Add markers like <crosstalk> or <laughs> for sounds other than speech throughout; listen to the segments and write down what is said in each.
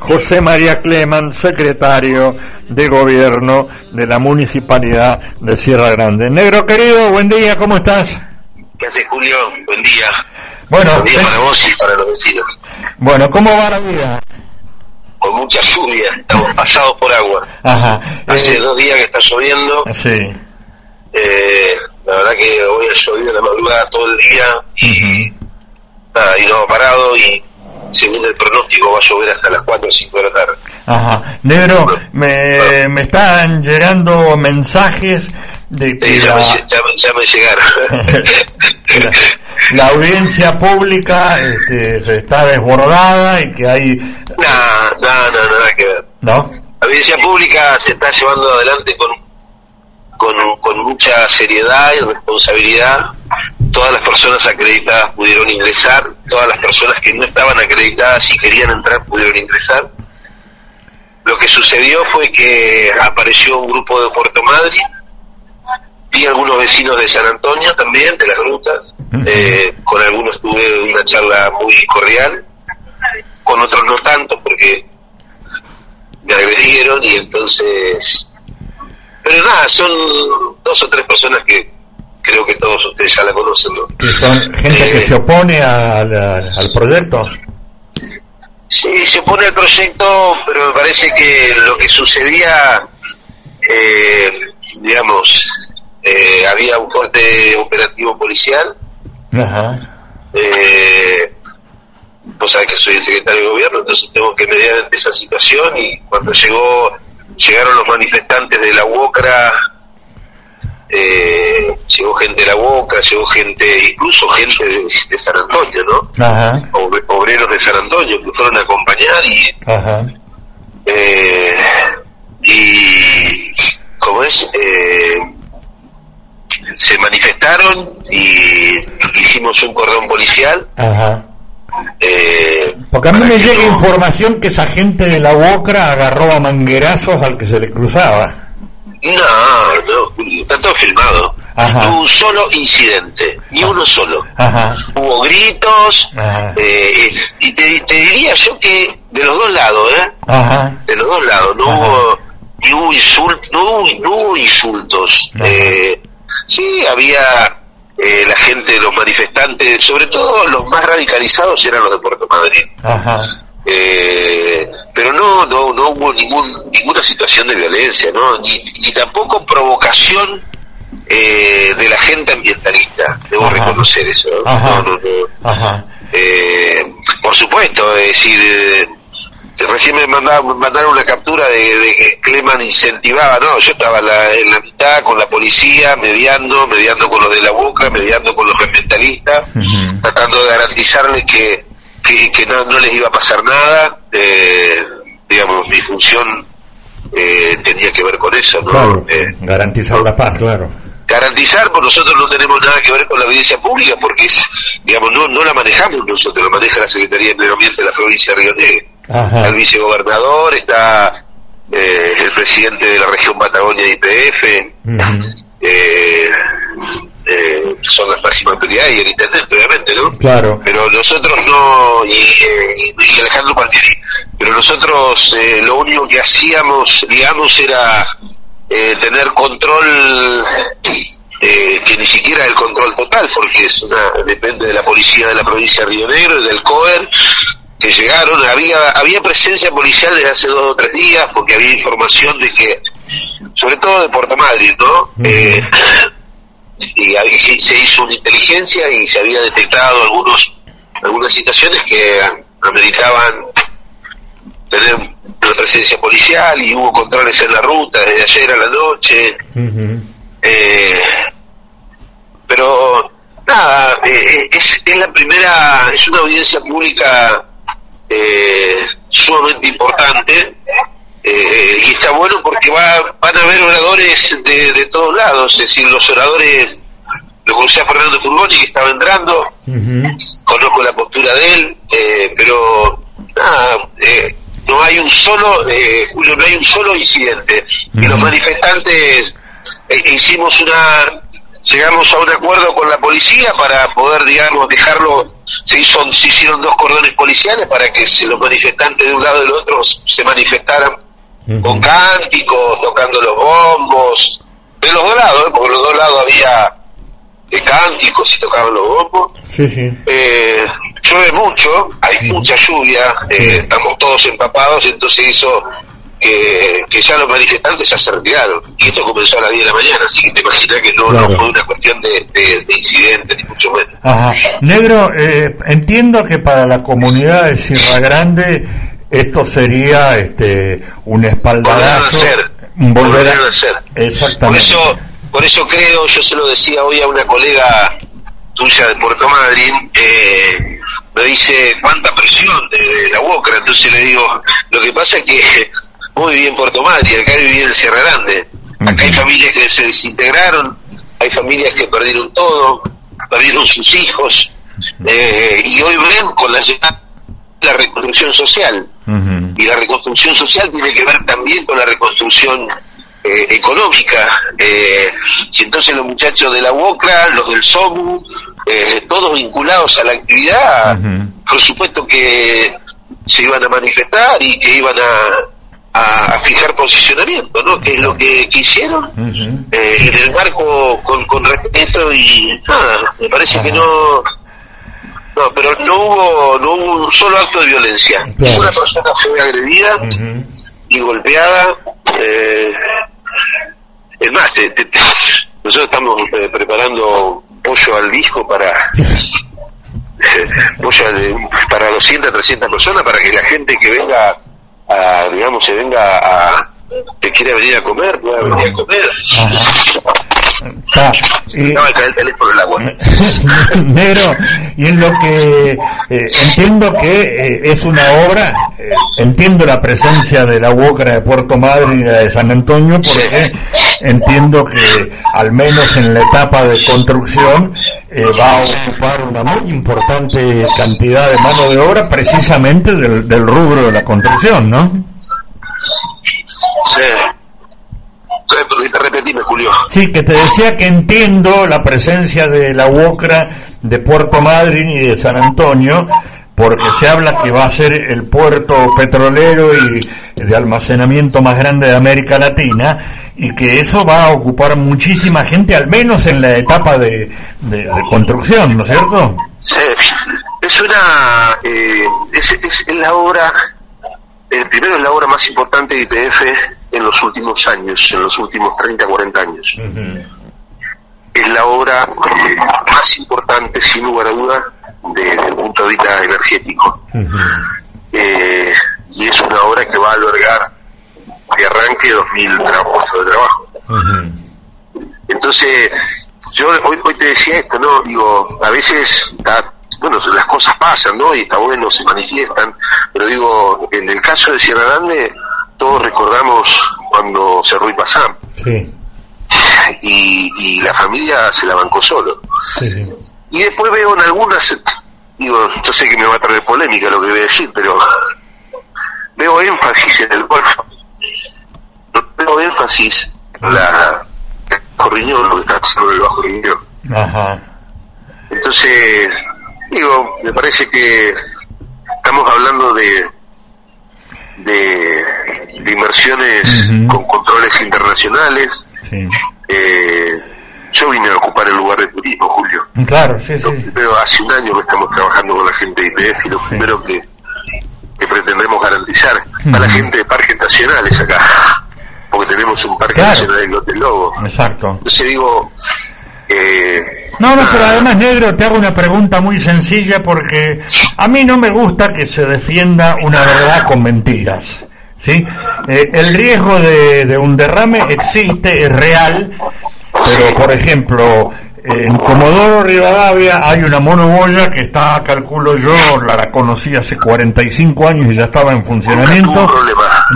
José María Cleman, secretario de Gobierno de la Municipalidad de Sierra Grande. Negro querido, buen día, ¿cómo estás? ¿Qué hace Julio? Buen día. Bueno, Buen día para vos y para los vecinos. bueno, ¿cómo va la vida? Con mucha lluvia, estamos pasados por agua. Ajá. Hace eh, dos días que está lloviendo. sí. Eh, la verdad que hoy ha llovido la madrugada todo el día Ujú. nada, y no ha parado y según el pronóstico va a llover hasta las 4 o 5 de la tarde. Ajá. Negro, me, me están llegando mensajes de que Sí, ya, me, la, lle- ya, me- ya me llegaron. <laughs> la, la audiencia pública este, se está desbordada y que hay... Nada, nada, nada, nada que ver. ¿No? La audiencia pública se está llevando adelante con, con, con mucha seriedad y responsabilidad. Todas las personas acreditadas pudieron ingresar, todas las personas que no estaban acreditadas y querían entrar pudieron ingresar. Lo que sucedió fue que apareció un grupo de Puerto Madryn y algunos vecinos de San Antonio también, de las grutas. Eh, con algunos tuve una charla muy cordial, con otros no tanto porque me agredieron y entonces... Pero nada, son dos o tres personas que creo que todos ustedes ya la conocen, ¿no? Que son gente que Eh, se opone al, al- al proyecto. Sí, se opone al proyecto, pero me parece que lo que sucedía, eh, digamos, eh, había un fuerte operativo policial. Ajá. Eh, vos sabés que soy el secretario de gobierno, entonces tengo que mediar ante esa situación y cuando llegó llegaron los manifestantes de la UOCRA, eh, llegó gente de la UOCRA, llegó gente, incluso gente de, de San Antonio, ¿no? Ajá. Obre- Obreros de San Antonio que fueron a acompañar y Ajá. eh, y como es eh, se manifestaron y hicimos un cordón policial Ajá. eh, Porque a mí me llega no- información que esa gente de la UOCRA agarró a manguerazos al que se le cruzaba. No, no está todo filmado Ajá. No hubo un solo incidente ni uno solo Ajá. hubo gritos Ajá. eh, y te, te diría yo que de los dos lados eh Ajá. de los dos lados, no hubo ni hubo insult, no hubo, no hubo insultos. Eh, sí, había eh, la gente, los manifestantes, sobre todo los más radicalizados eran los de Puerto Madryn. Ajá. Eh, pero no, no, no hubo ningún, ninguna situación de violencia, ¿no? Ni, ni tampoco provocación eh, de la gente ambientalista, debo Ajá. reconocer eso. ¿no? Ajá. No, no, no. Ajá. Eh, por supuesto, es decir, eh, recién me mandaron, mandaron una captura de, de que Cleman incentivaba, no, yo estaba en la, en la mitad con la policía, mediando, mediando con los de la boca, mediando con los ambientalistas, tratando de garantizarles que, que, que no, no les iba a pasar nada, eh, digamos, mi función eh, tenía que ver con eso, ¿no? Claro. Eh, Garantizar la paz, claro. garantizar, pues nosotros no tenemos nada que ver con la evidencia pública porque es, digamos, no, no la manejamos nosotros, la maneja la Secretaría de Medio Ambiente de la provincia de Río Negro. Está el vicegobernador, está eh, el presidente de la región Patagonia de IPF, eh, eh, son las máximas autoridades y el intendente, obviamente, ¿no? Claro. Pero nosotros no, y, y Alejandro Palmieri, pero nosotros eh, lo único que hacíamos, digamos, era eh, tener control, eh, que ni siquiera el control total, porque es una, depende de la policía de la provincia de Río Negro, y del COER, que llegaron, había, había presencia policial desde hace dos o tres días, porque había información de que, sobre todo de Puerto Madrid, ¿no? Eh, y ahí se se hizo una inteligencia y se había detectado algunos algunas situaciones que ameritaban tener una presencia policial y hubo controles en la ruta desde ayer a la noche. Eh, pero nada eh, es, es la primera es una audiencia pública eh, sumamente importante eh, y está bueno porque va, van a haber oradores de, de todos lados, es decir, los oradores, lo conocí a Fernando Furgoni que estaba entrando, conozco la postura de él, eh, pero nada, eh, no hay un solo, eh, Julio, no hay un solo incidente. Y los manifestantes eh, hicimos una, llegamos a un acuerdo con la policía para poder, digamos, dejarlo, se, hizo, se hicieron dos cordones policiales para que se, los manifestantes de un lado y del otro se manifestaran con cánticos, tocando los bombos, de los dos lados, ¿eh? porque los dos lados había de cánticos y tocaban los bombos. Sí, sí. Eh, llueve mucho, hay mucha lluvia, eh, estamos todos empapados, entonces hizo que, que ya los manifestantes ya se retiraron. Y esto comenzó a las 10 de la mañana, así que te imaginas que no, Claro. no fue una cuestión de, de, de incidente, ni mucho menos. Ajá. Negro, eh, entiendo que para la comunidad de Sierra Grande esto sería este un Volver a espaldarazo, un volver a a nacer. Por Exactamente. eso, por eso creo, yo se lo decía hoy a una colega tuya de Puerto Madryn, eh, me dice cuánta presión de, de la UOCRA, entonces le digo, lo que pasa es que <laughs> vos viví en Puerto Madryn, acá viví en Sierra Grande, acá hay familias que se desintegraron, hay familias que perdieron todo, perdieron sus hijos, eh, y hoy ven con la la reconstrucción social, Ujú. y la reconstrucción social tiene que ver también con la reconstrucción eh, económica. Eh, y entonces los muchachos de la UOCRA, los del SOMU, eh, todos vinculados a la actividad, por supuesto que se iban a manifestar y que iban a, a, a fijar posicionamiento, ¿no? Que es lo que, que hicieron. Eh, en el marco con, con respeto y nada, me parece que no no pero no hubo no hubo un solo acto de violencia Claro. una persona fue agredida Ujú. y golpeada eh, es más te- te- te- nosotros estamos eh, preparando pollo al disco para pollo al- para 200 300 personas para que la gente que venga a digamos se venga a que quiera venir a comer pueda venir a comer Está. Y- no, el teléfono el agua. <laughs> Negro, y en lo que eh, entiendo que eh, es una obra, eh, entiendo la presencia de la UOCRA de Puerto Madryn y la de San Antonio, porque entiendo que al menos en la etapa de construcción va a ocupar una muy importante cantidad de mano de obra precisamente del, del rubro de la construcción, ¿no? Sí. Rep- Repetime, Julio. Sí, que te decía que entiendo la presencia de la UOCRA de Puerto Madryn y de San Antonio, porque se habla que va a ser el puerto petrolero y de almacenamiento más grande de América Latina, y que eso va a ocupar muchísima gente, al menos en la etapa de, de- de construcción, ¿no es cierto? Sí. Es una. Eh, es, es la obra. Eh, primero es la obra más importante de IPF en los últimos años, en los últimos 30, 40 años. Es la obra eh, más importante, sin lugar a duda, de- desde el punto de vista energético. Eh, y es una obra que va a albergar de arranque 2.000 tra- puestos de trabajo. Entonces, yo hoy, hoy te decía esto, ¿no? Digo, a veces, está- bueno, las cosas pasan, ¿no? Y está bueno, se manifiestan, pero digo, en el caso de Sierra Grande, todos recordamos cuando cerró Ipazam Sí, y, y la familia se la bancó solo. sí, sí. Y después veo en algunas, digo, yo sé que me va a traer polémica lo que voy a decir, pero veo énfasis en el golfo. Veo énfasis en la el bajo riñón, lo que está haciendo el bajo riñón. Ajá. Entonces, digo, me parece que estamos hablando de de, de inversiones con controles internacionales. Sí. Eh, yo vine a ocupar el lugar de turismo, Julio. Claro, sí, sí. Lo primero, hace un año que estamos trabajando con la gente de IPF y lo Sí. primero que, que pretendemos garantizar a la gente de parques nacionales acá, porque tenemos un parque Claro. nacional en Lote Lobo. Exacto. Entonces digo, eh, No, no, pero además, negro, te hago una pregunta muy sencilla porque a mí no me gusta que se defienda una verdad con mentiras. ¿Sí? Eh, el riesgo de un derrame existe, es real, pero por ejemplo, en Comodoro Rivadavia hay una monoboya que está, calculo yo, la, la conocí hace 45 años y ya estaba en funcionamiento.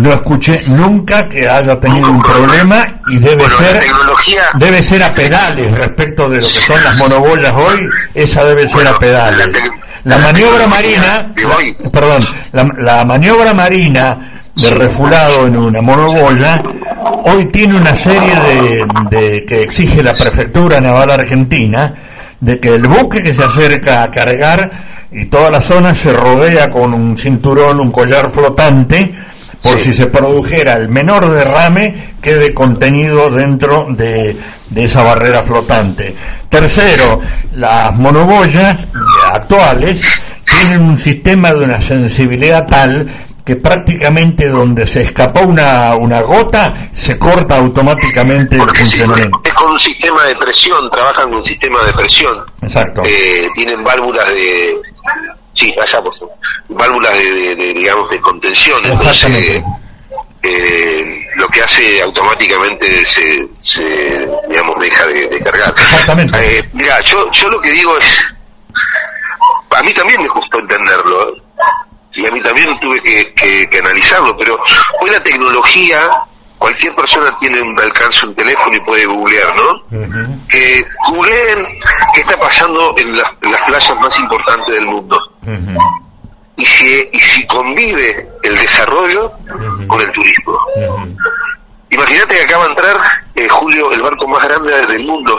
No escuché nunca que haya tenido un problema y debe Bueno, ser debe ser a pedales respecto de lo que son las monoboyas hoy, esa debe ser a pedales. la maniobra marina, la- perdón, la, la maniobra marina de refulado en una monoboya hoy tiene una serie de, de que exige la prefectura naval argentina de que el buque que se acerca a cargar y toda la zona se rodea con un cinturón, un collar flotante por Sí. si se produjera el menor derrame quede contenido dentro de, de esa barrera flotante. Tercero, las monoboyas actuales tienen un sistema de una sensibilidad tal que prácticamente donde se escapó una, una gota se corta automáticamente el Porque funcionamiento. es con un sistema de presión, trabajan con un sistema de presión. Exacto. Eh, tienen válvulas de... Sí, allá por favor. Válvulas de, de- de, digamos, de contención. Entonces, Exactamente. eh, lo que hace automáticamente se, se digamos, deja de, de cargar. Exactamente. Eh, mira, yo, yo lo que digo es... A mí también me costó entenderlo. Y a mí también tuve que, que- que analizarlo, pero hoy la tecnología, cualquier persona tiene un alcance un teléfono y puede googlear, ¿no? Ujú, que googleen qué está pasando en las, en las playas más importantes del mundo. Y si, y si convive el desarrollo con el turismo. Imagínate que acaba de entrar, eh, Julio, el barco más grande del mundo,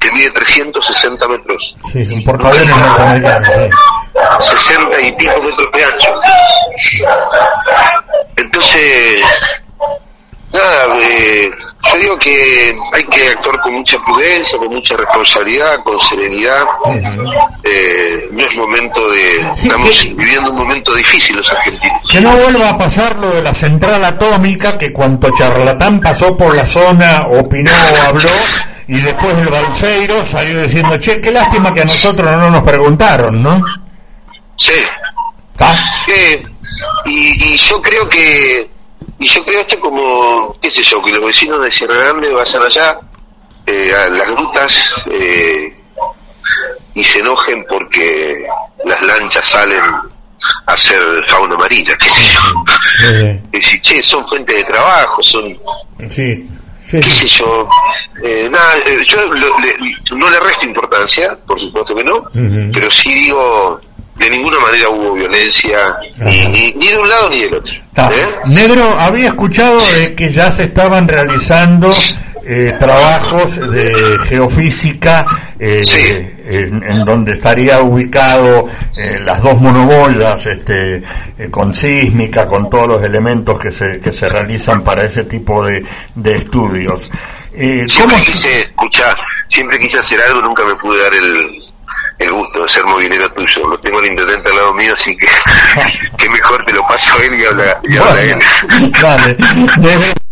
que mide 360 metros, Sí, es un portaaviones norteamericano. 60 y pico metros de ancho. Entonces, nada, eh, yo digo que hay que actuar con mucha prudencia, con mucha responsabilidad, con serenidad. Eh, no es momento de... Sí, estamos que- viviendo un momento difícil los argentinos. Que no vuelva a pasar lo de la central atómica, que cuanto charlatán pasó por la zona, opinó o habló, y después el Balseiro salió diciendo, che, qué lástima que a nosotros no nos preguntaron, ¿no? Sí. ¿Está? Y, y yo creo que... Y yo creo esto como, qué sé yo, que los vecinos de Sierra Grande vayan allá eh, a las grutas eh, y se enojen porque las lanchas salen a hacer fauna marina, qué sé yo. Eh, <laughs> Y si, che, son fuentes de trabajo, son sí, sí, qué sé yo, eh, nada, eh, yo lo- le- no le resto importancia, por supuesto que no, pero sí digo, de ninguna manera hubo violencia, ni, ni, ni de un lado ni del otro. ¿eh? Negro, había escuchado de que ya se estaban realizando eh, trabajos de geofísica eh, Sí. en, en donde estaría ubicado eh, las dos monoboyas este, con sísmica, con todos los elementos que se, que se realizan para ese tipo de, de estudios. Siempre ¿cómo- quise, escuchar, siempre quise hacer algo, nunca me pude dar el, el gusto de ser movilero tuyo. Lo tengo al intendente al lado mío, así que, <laughs> que mejor te lo paso a él y habla, y habla él. Dale. <laughs>